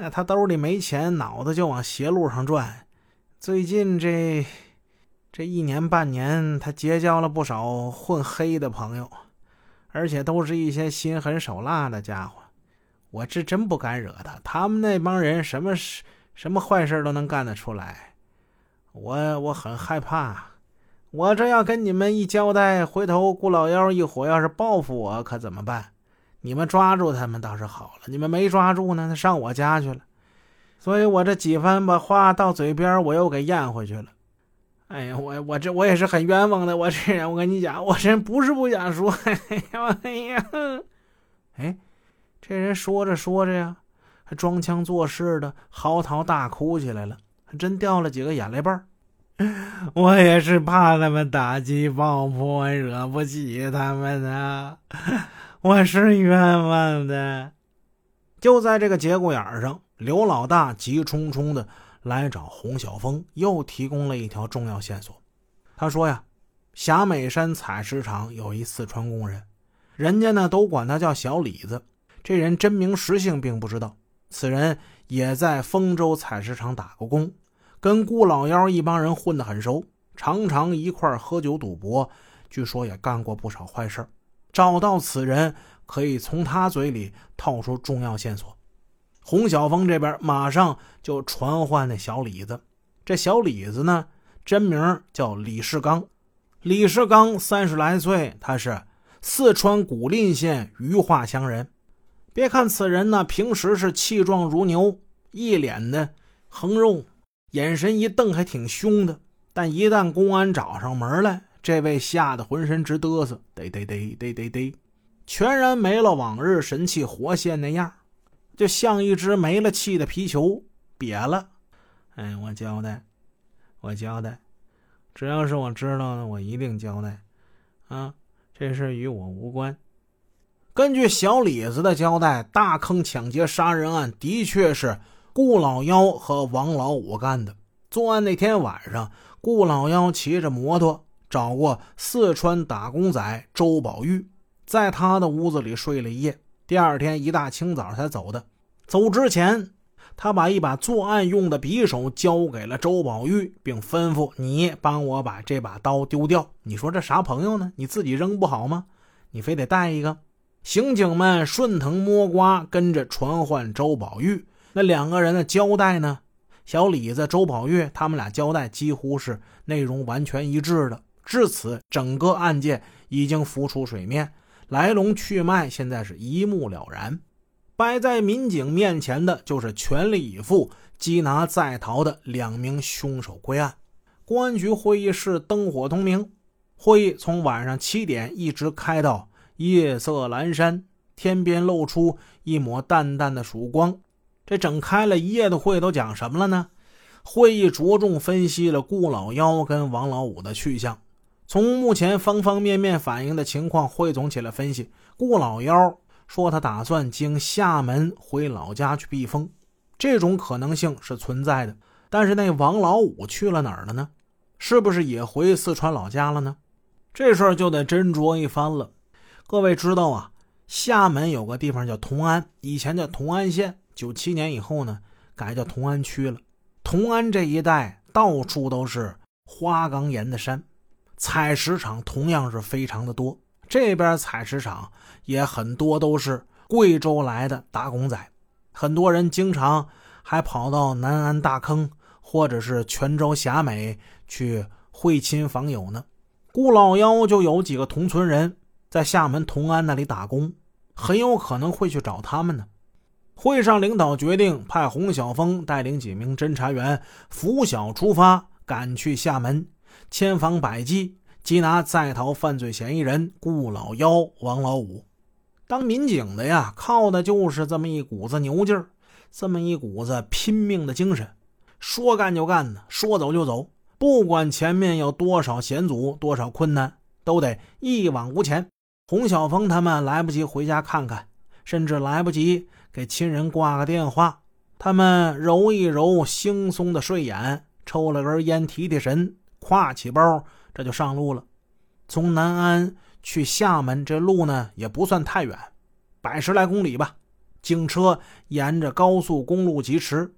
那，他兜里没钱，脑子就往邪路上转。最近这这一年半年，他结交了不少混黑的朋友，而且都是一些心狠手辣的家伙。我这真不敢惹他，他们那帮人什么事、什么坏事都能干得出来。我我很害怕，我这要跟你们一交代，回头顾老幺一伙要是报复我，可怎么办？你们抓住他们倒是好了，你们没抓住呢，他上我家去了。所以我这几番把话到嘴边，我又给咽回去了。哎呀，我我这我也是很冤枉的，我这人我跟你讲，我这人不是不想说。哎呀，哎，这人说着说着呀，还装腔作势的嚎啕大哭起来了，还真掉了几个眼泪瓣 我也是怕他们打击报复，惹不起他们啊。我是冤枉的。就在这个节骨眼上，刘老大急冲冲的来找洪小峰，又提供了一条重要线索。他说呀，霞美山采石场有一四川工人，人家呢都管他叫小李子。这人真名实姓并不知道。此人也在丰州采石场打过工，跟顾老幺一帮人混得很熟，常常一块喝酒赌博，据说也干过不少坏事找到此人，可以从他嘴里套出重要线索。洪小峰这边马上就传唤那小李子。这小李子呢，真名叫李世刚。李世刚三十来岁，他是四川古蔺县余化乡人。别看此人呢，平时是气壮如牛，一脸的横肉，眼神一瞪还挺凶的。但一旦公安找上门来，这位吓得浑身直嘚瑟，嘚嘚嘚嘚嘚嘚，全然没了往日神气活现那样，就像一只没了气的皮球，瘪了。哎，我交代，我交代，只要是我知道的，我一定交代。啊，这事与我无关。根据小李子的交代，大坑抢劫杀人案的确是顾老幺和王老五干的。作案那天晚上，顾老幺骑着摩托。找过四川打工仔周宝玉，在他的屋子里睡了一夜。第二天一大清早才走的。走之前，他把一把作案用的匕首交给了周宝玉，并吩咐你帮我把这把刀丢掉。你说这啥朋友呢？你自己扔不好吗？你非得带一个？刑警们顺藤摸瓜，跟着传唤周宝玉。那两个人的交代呢？小李子、周宝玉他们俩交代几乎是内容完全一致的。至此，整个案件已经浮出水面，来龙去脉现在是一目了然。摆在民警面前的就是全力以赴缉拿在逃的两名凶手归案。公安局会议室灯火通明，会议从晚上七点一直开到夜色阑珊，天边露出一抹淡淡的曙光。这整开了一夜的会都讲什么了呢？会议着重分析了顾老幺跟王老五的去向。从目前方方面面反映的情况汇总起来分析，顾老幺说他打算经厦门回老家去避风，这种可能性是存在的。但是那王老五去了哪儿了呢？是不是也回四川老家了呢？这事儿就得斟酌一番了。各位知道啊，厦门有个地方叫同安，以前叫同安县，九七年以后呢改叫同安区了。同安这一带到处都是花岗岩的山。采石场同样是非常的多，这边采石场也很多都是贵州来的打工仔，很多人经常还跑到南安大坑或者是泉州霞美去会亲访友呢。顾老幺就有几个同村人在厦门同安那里打工，很有可能会去找他们呢。会上领导决定派洪小峰带领几名侦查员拂晓出发，赶去厦门。千方百计缉拿在逃犯罪嫌疑人顾老幺、王老五。当民警的呀，靠的就是这么一股子牛劲儿，这么一股子拼命的精神。说干就干呢，说走就走，不管前面有多少险阻、多少困难，都得一往无前。洪小峰他们来不及回家看看，甚至来不及给亲人挂个电话，他们揉一揉惺忪的睡眼，抽了根烟提提神。挎起包，这就上路了。从南安去厦门，这路呢也不算太远，百十来公里吧。警车沿着高速公路疾驰。